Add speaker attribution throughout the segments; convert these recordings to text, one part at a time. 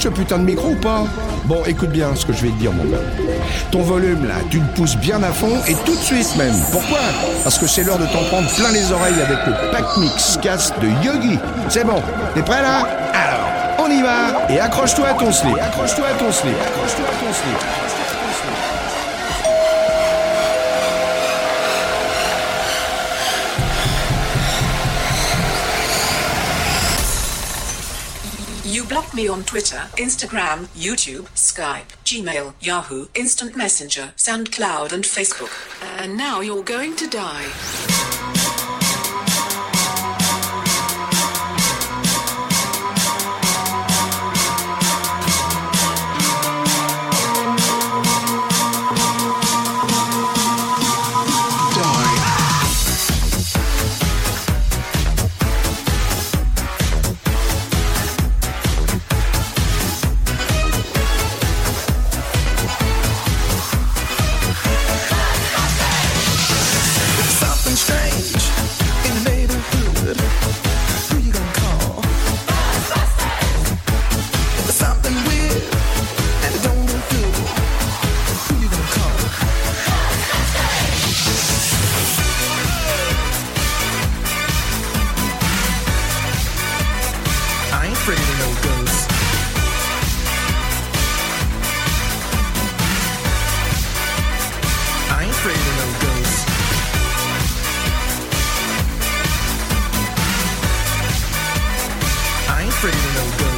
Speaker 1: Ce putain de micro ou pas Bon, écoute bien ce que je vais te dire, mon gars. Ton volume, là, tu le pousses bien à fond et tout de suite même. Pourquoi Parce que c'est l'heure de t'en prendre plein les oreilles avec le pack mix casse de Yogi. C'est bon, t'es prêt là Alors, on y va et accroche-toi à ton slip. Accroche-toi à ton slip. Accroche-toi à ton slip.
Speaker 2: Me on Twitter, Instagram, YouTube, Skype, Gmail, Yahoo, Instant Messenger, SoundCloud, and Facebook. And now you're going to die.
Speaker 3: afraid of
Speaker 4: no good.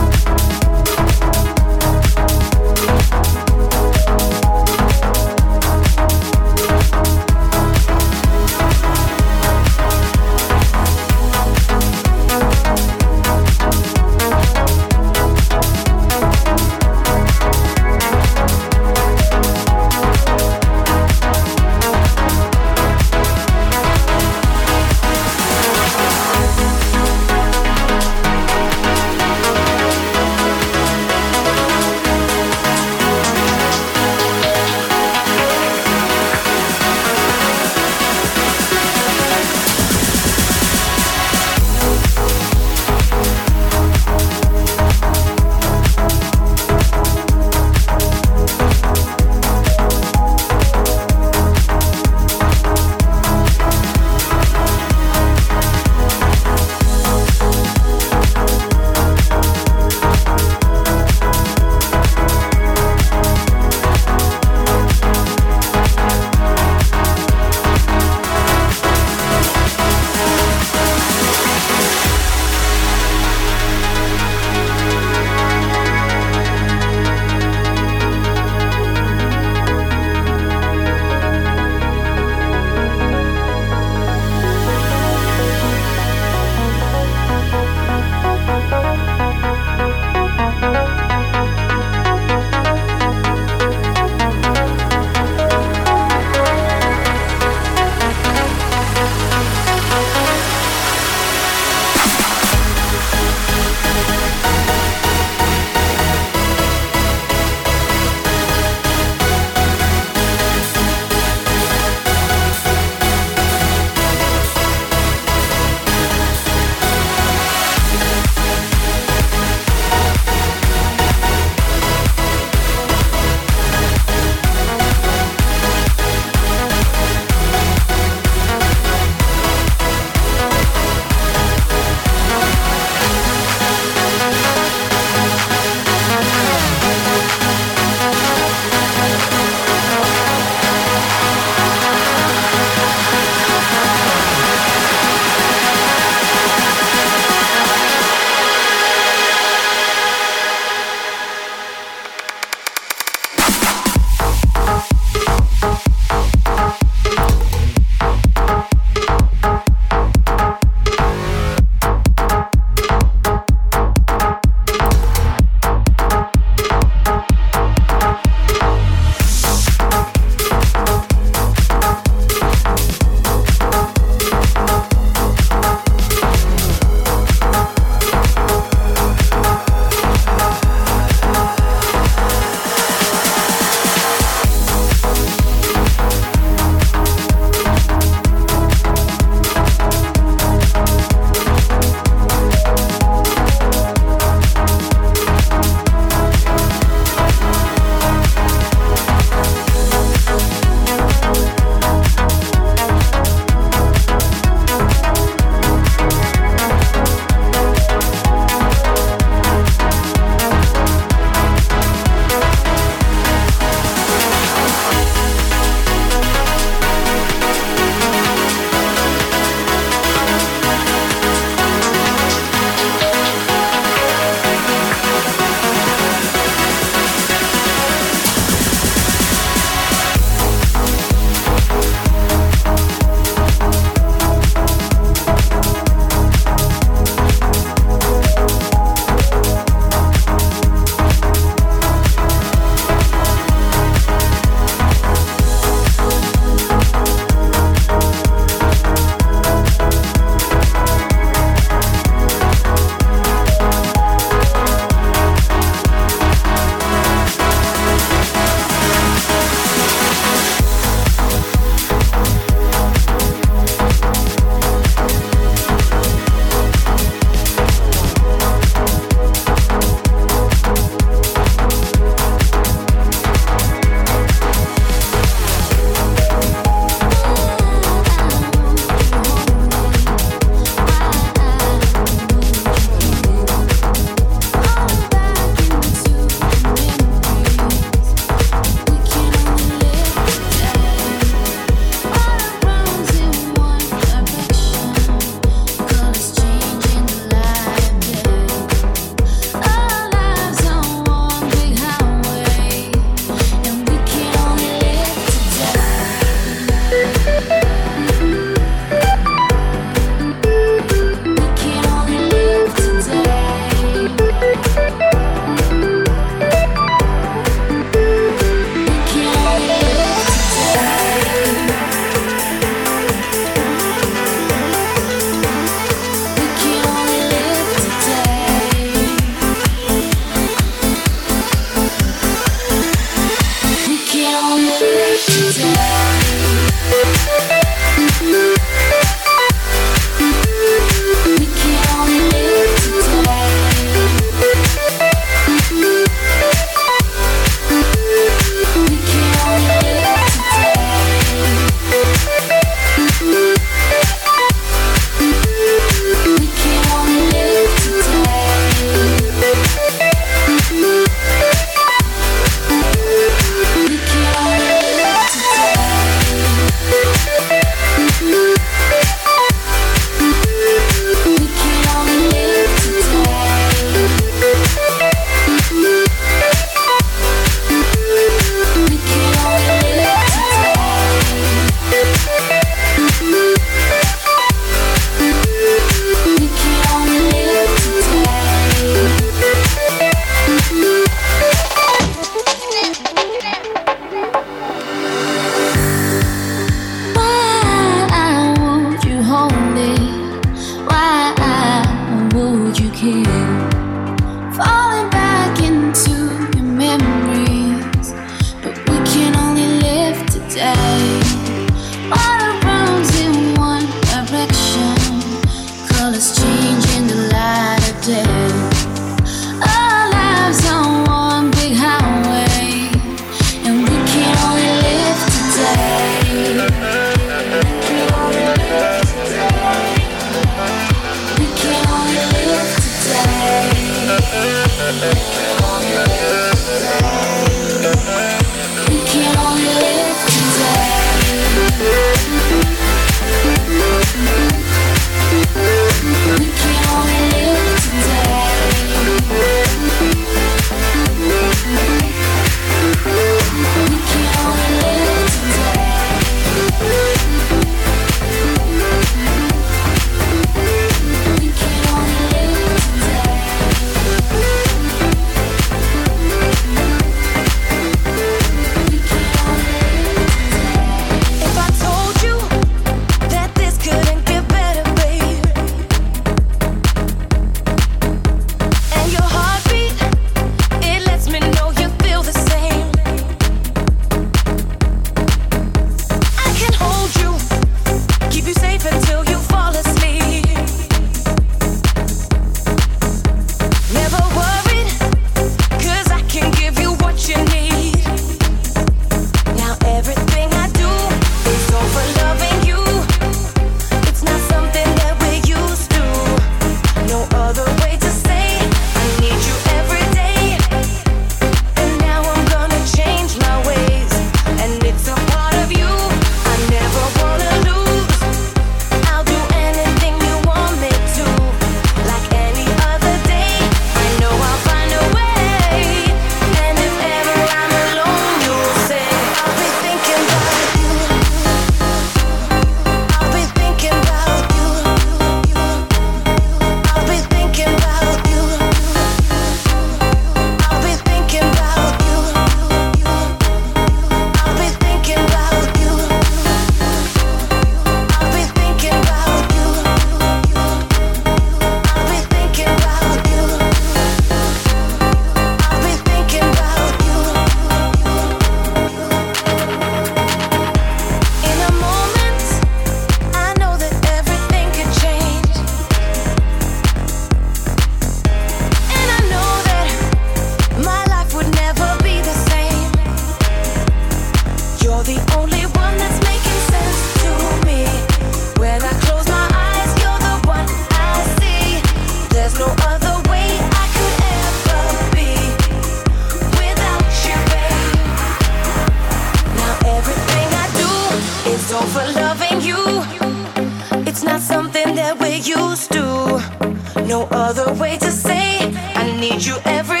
Speaker 4: no other way to say I need you
Speaker 5: every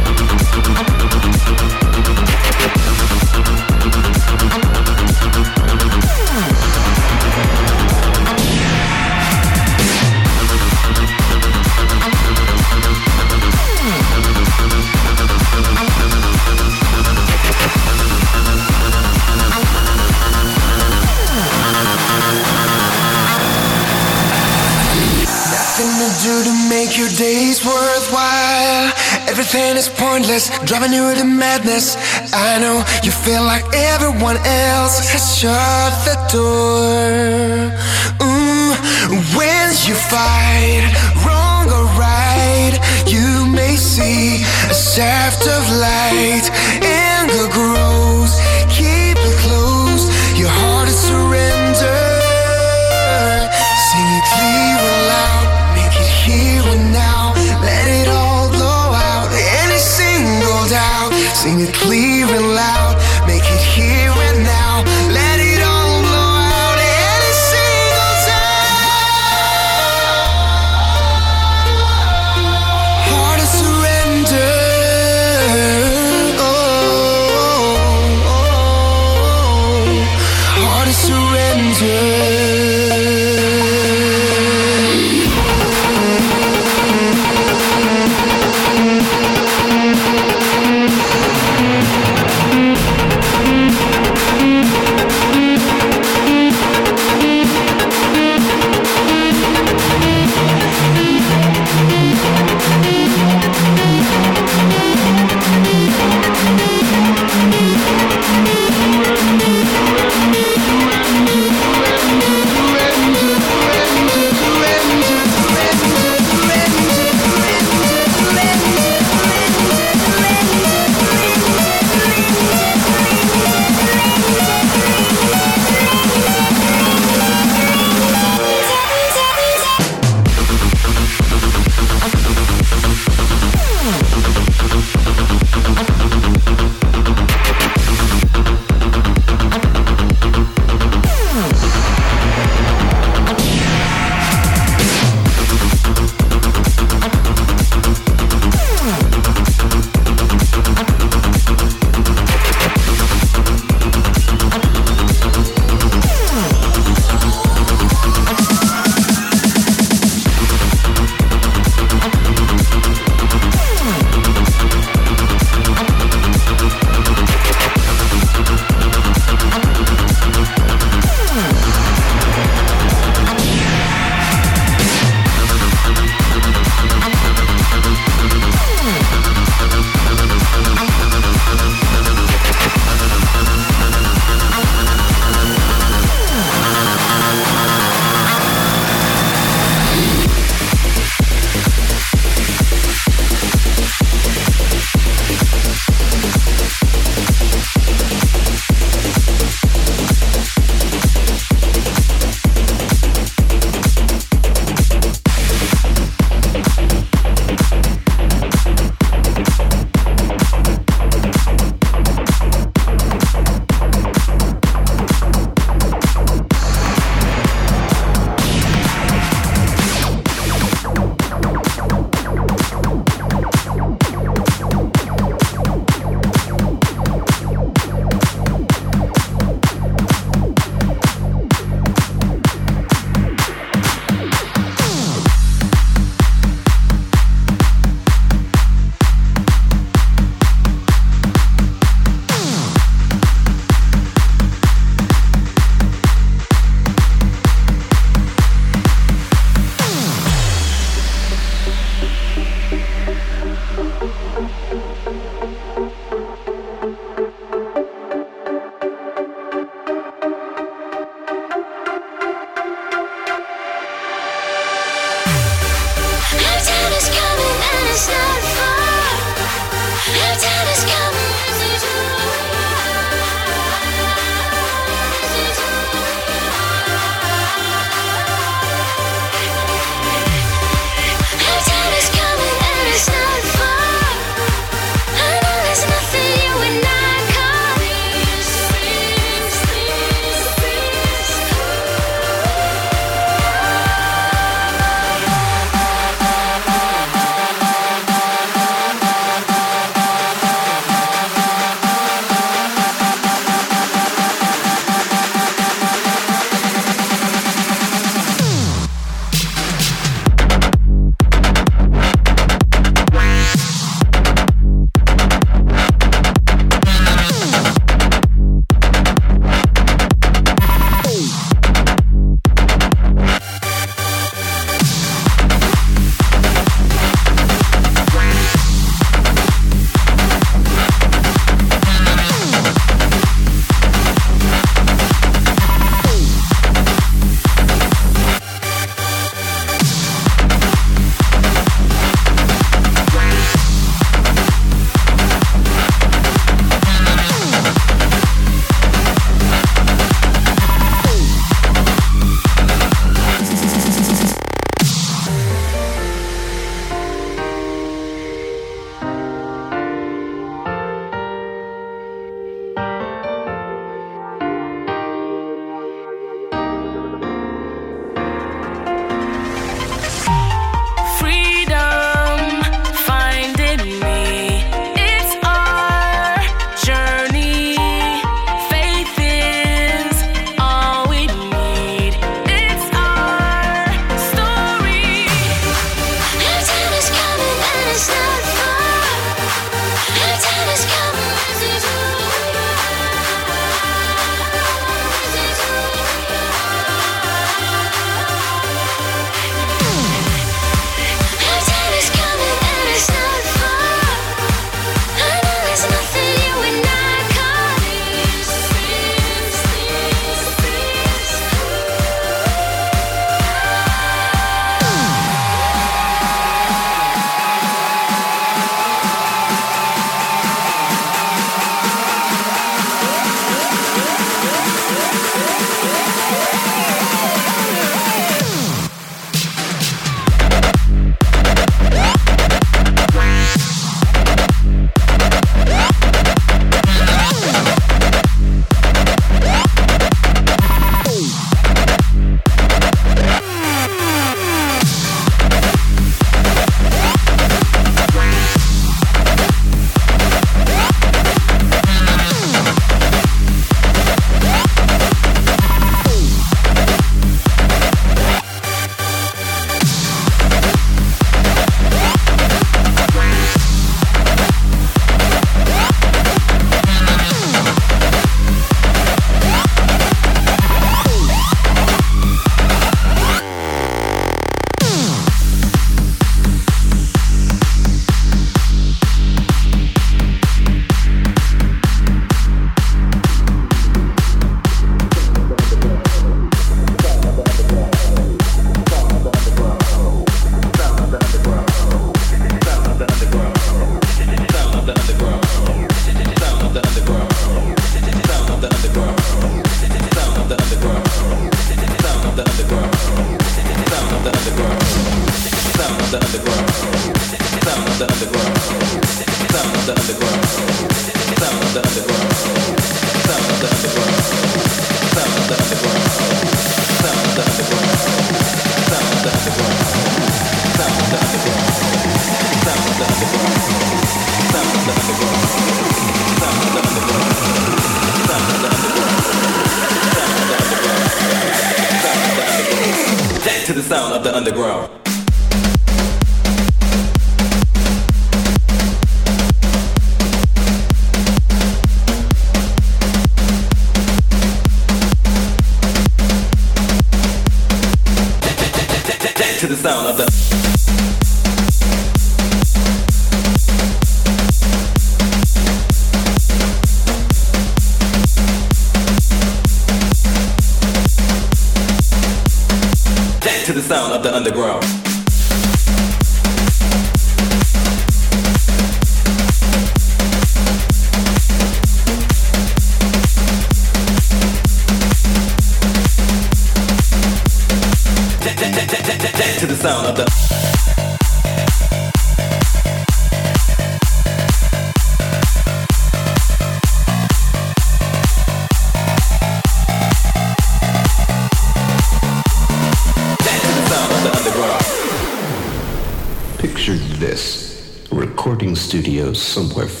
Speaker 6: bref.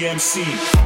Speaker 6: 15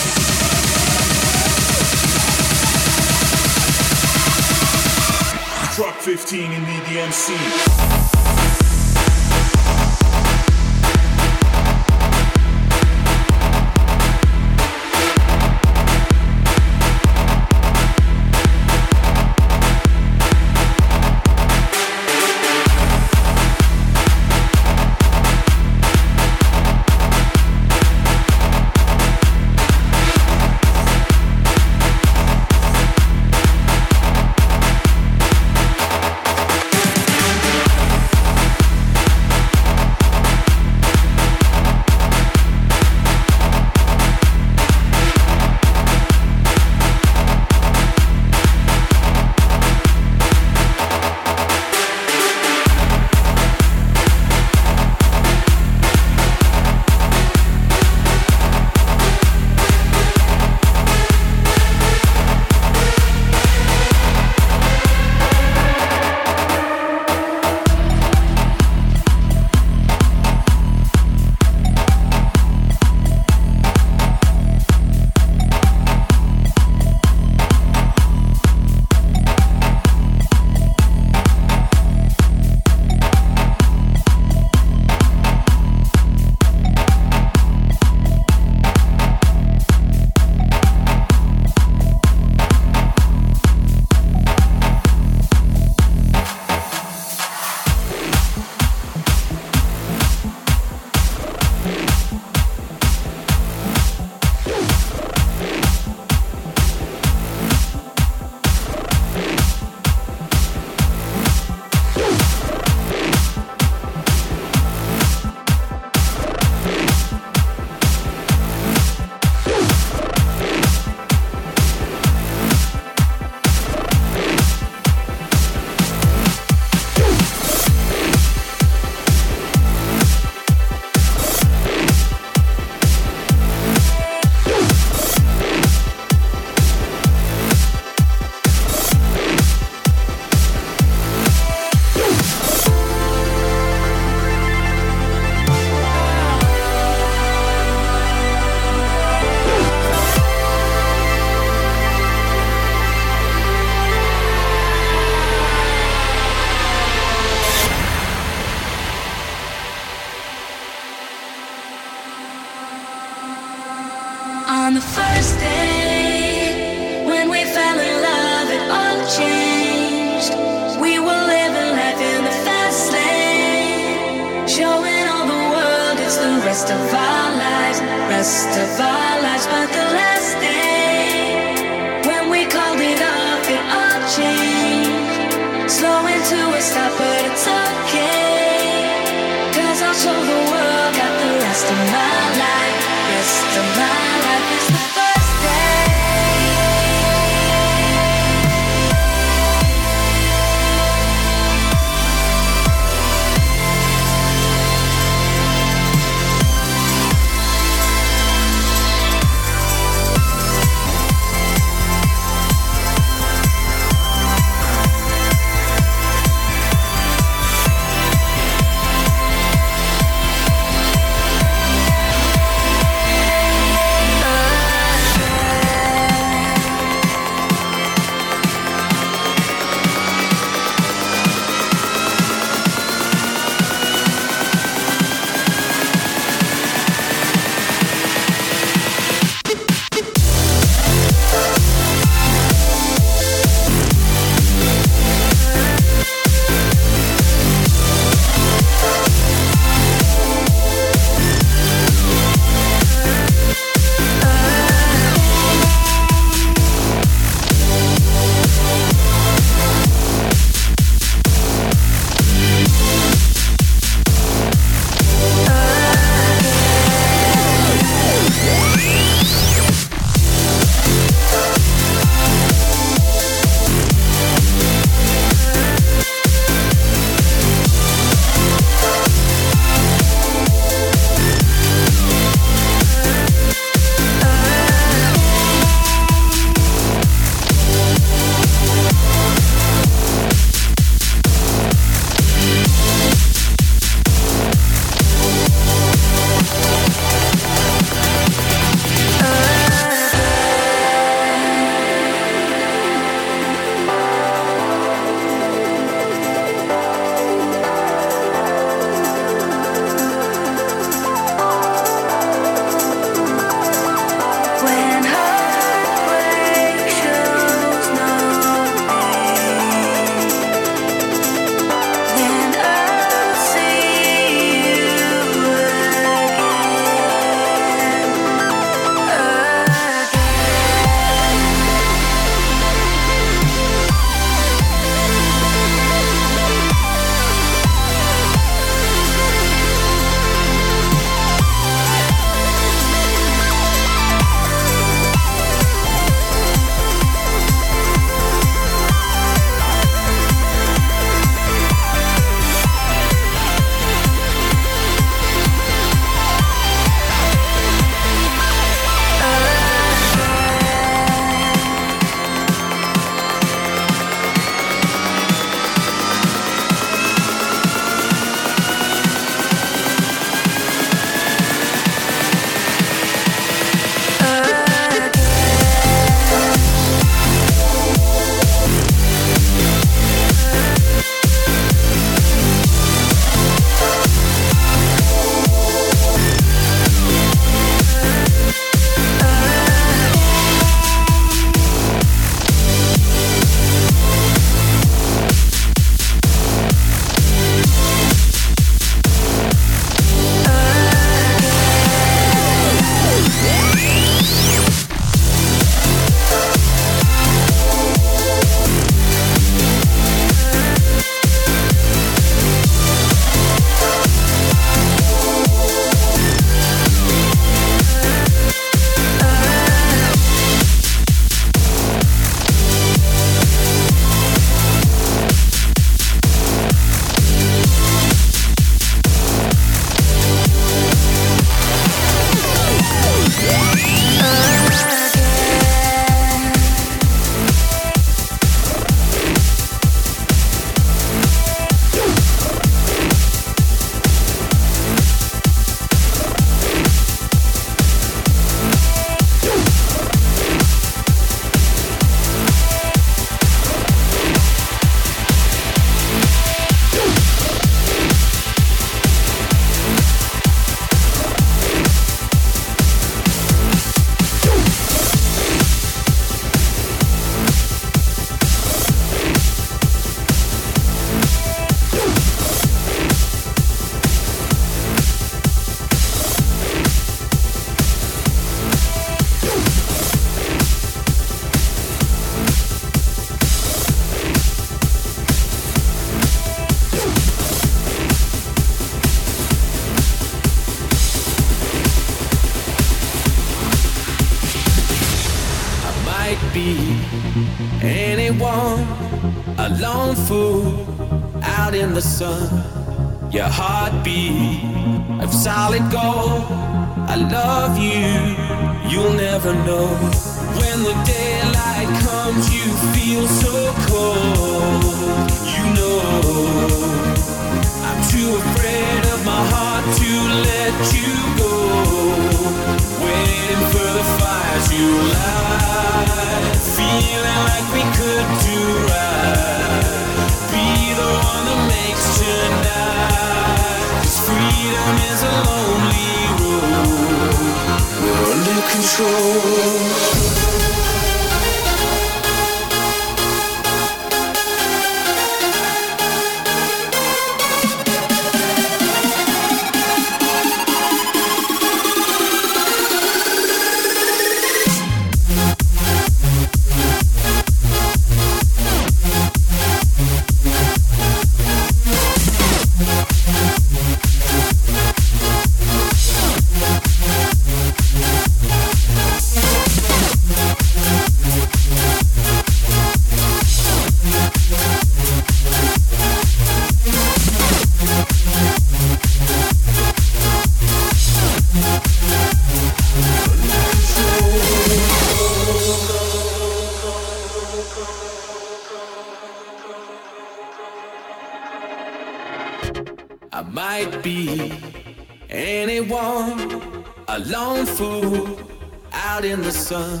Speaker 7: sun.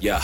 Speaker 7: Your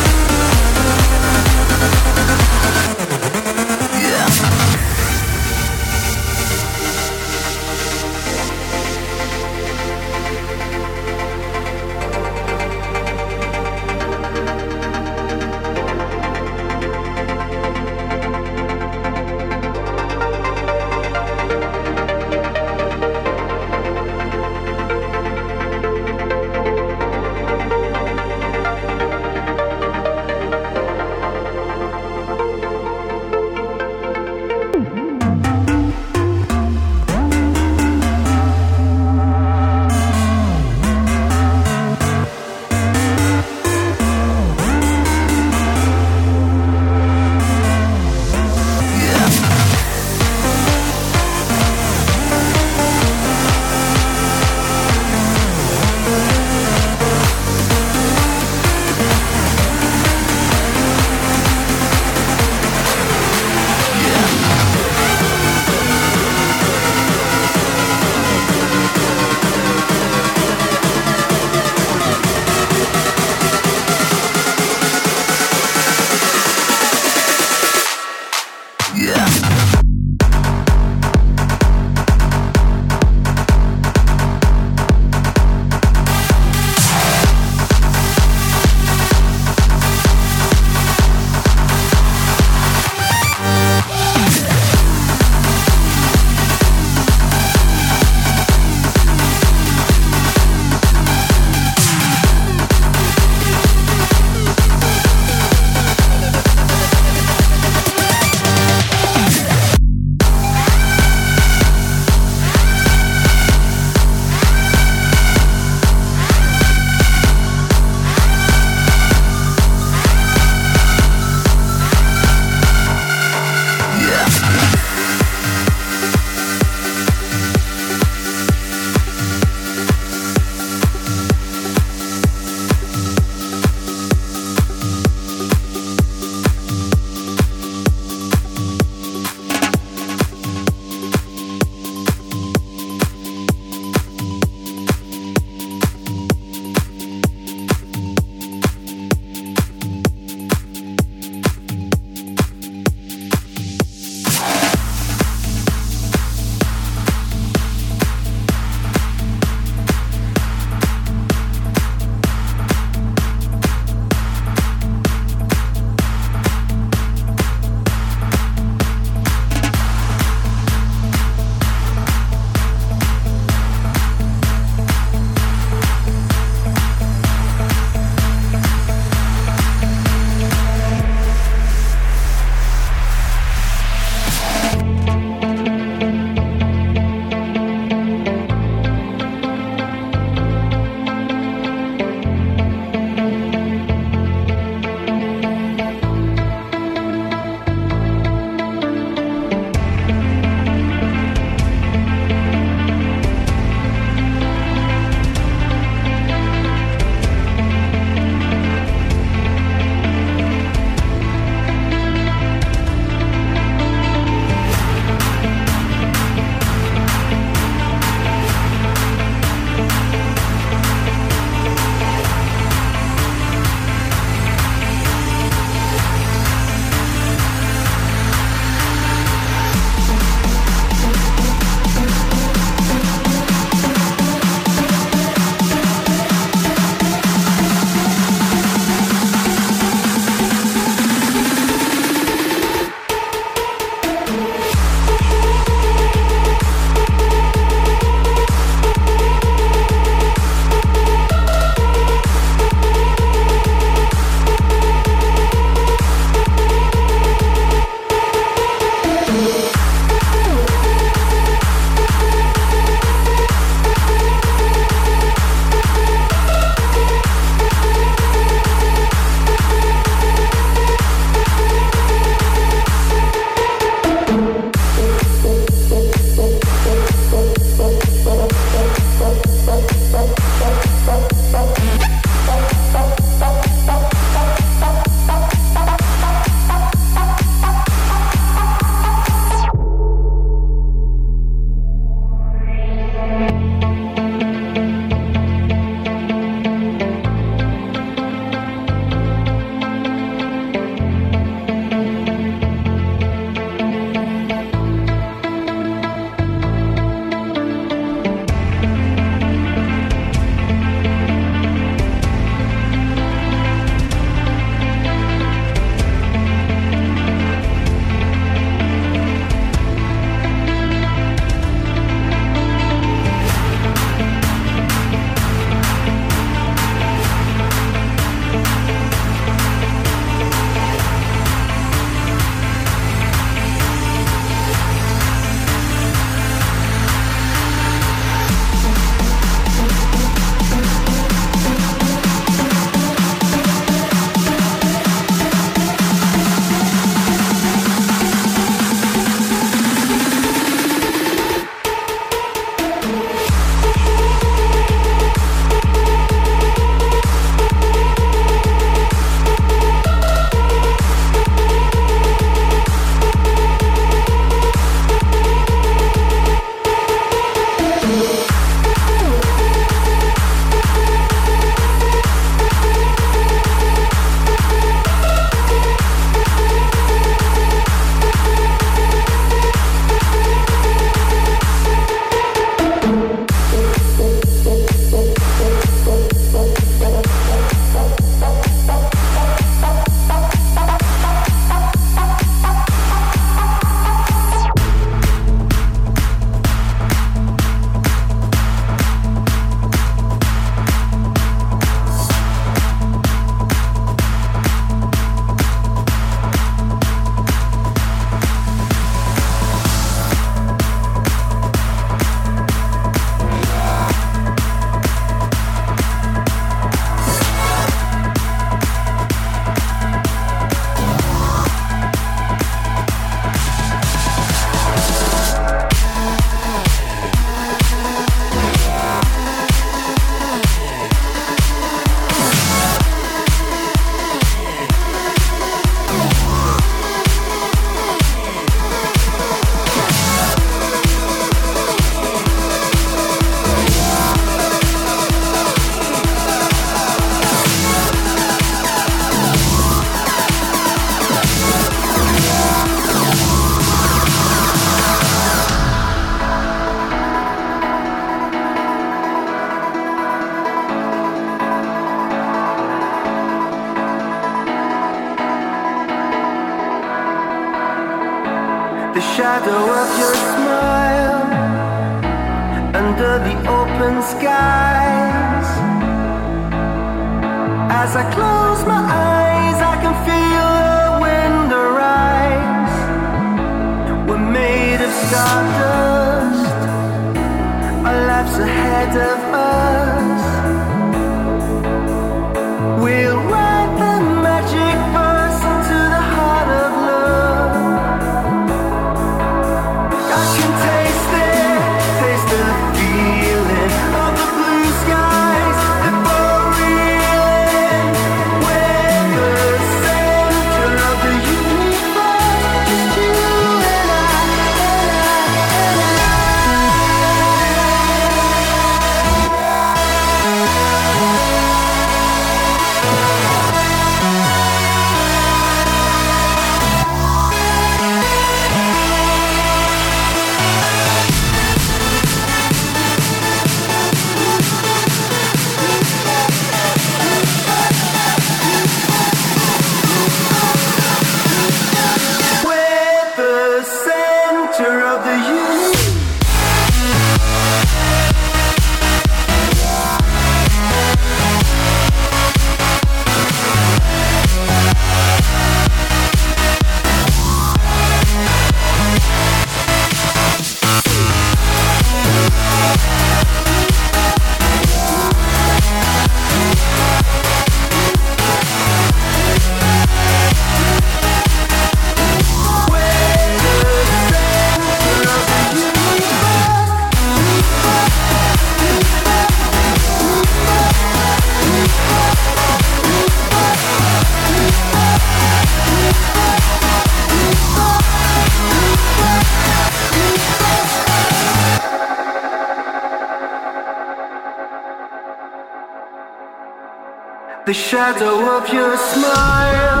Speaker 3: shadow of your smile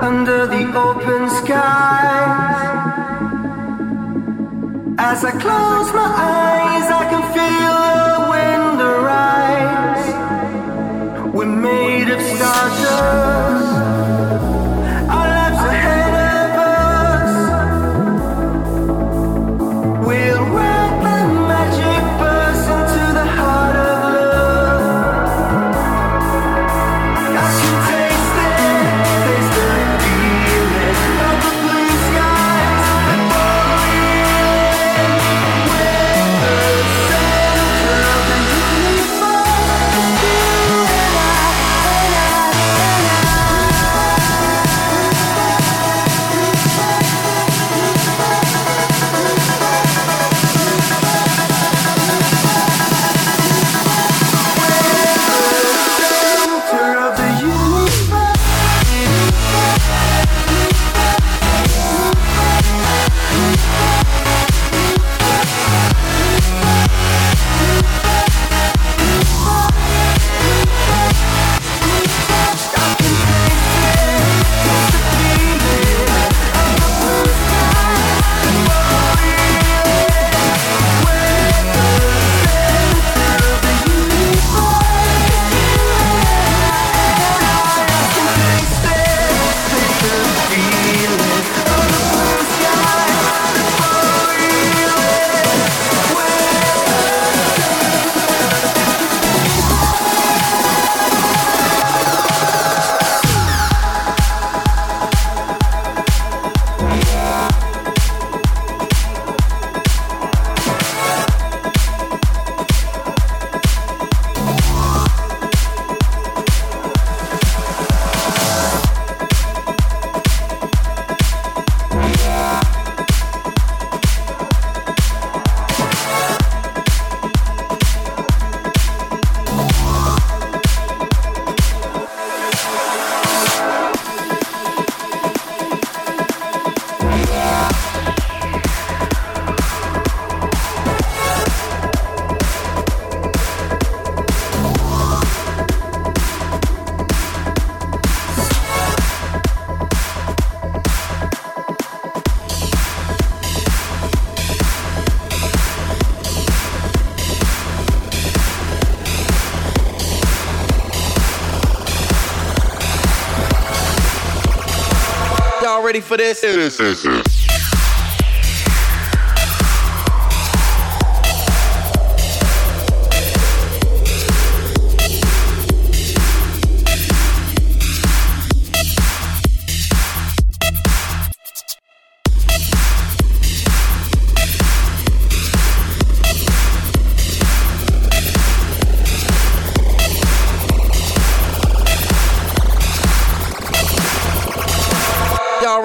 Speaker 3: under the open skies. As I close my eyes, I can feel the wind arise. We're made of stardust.
Speaker 8: ready for this?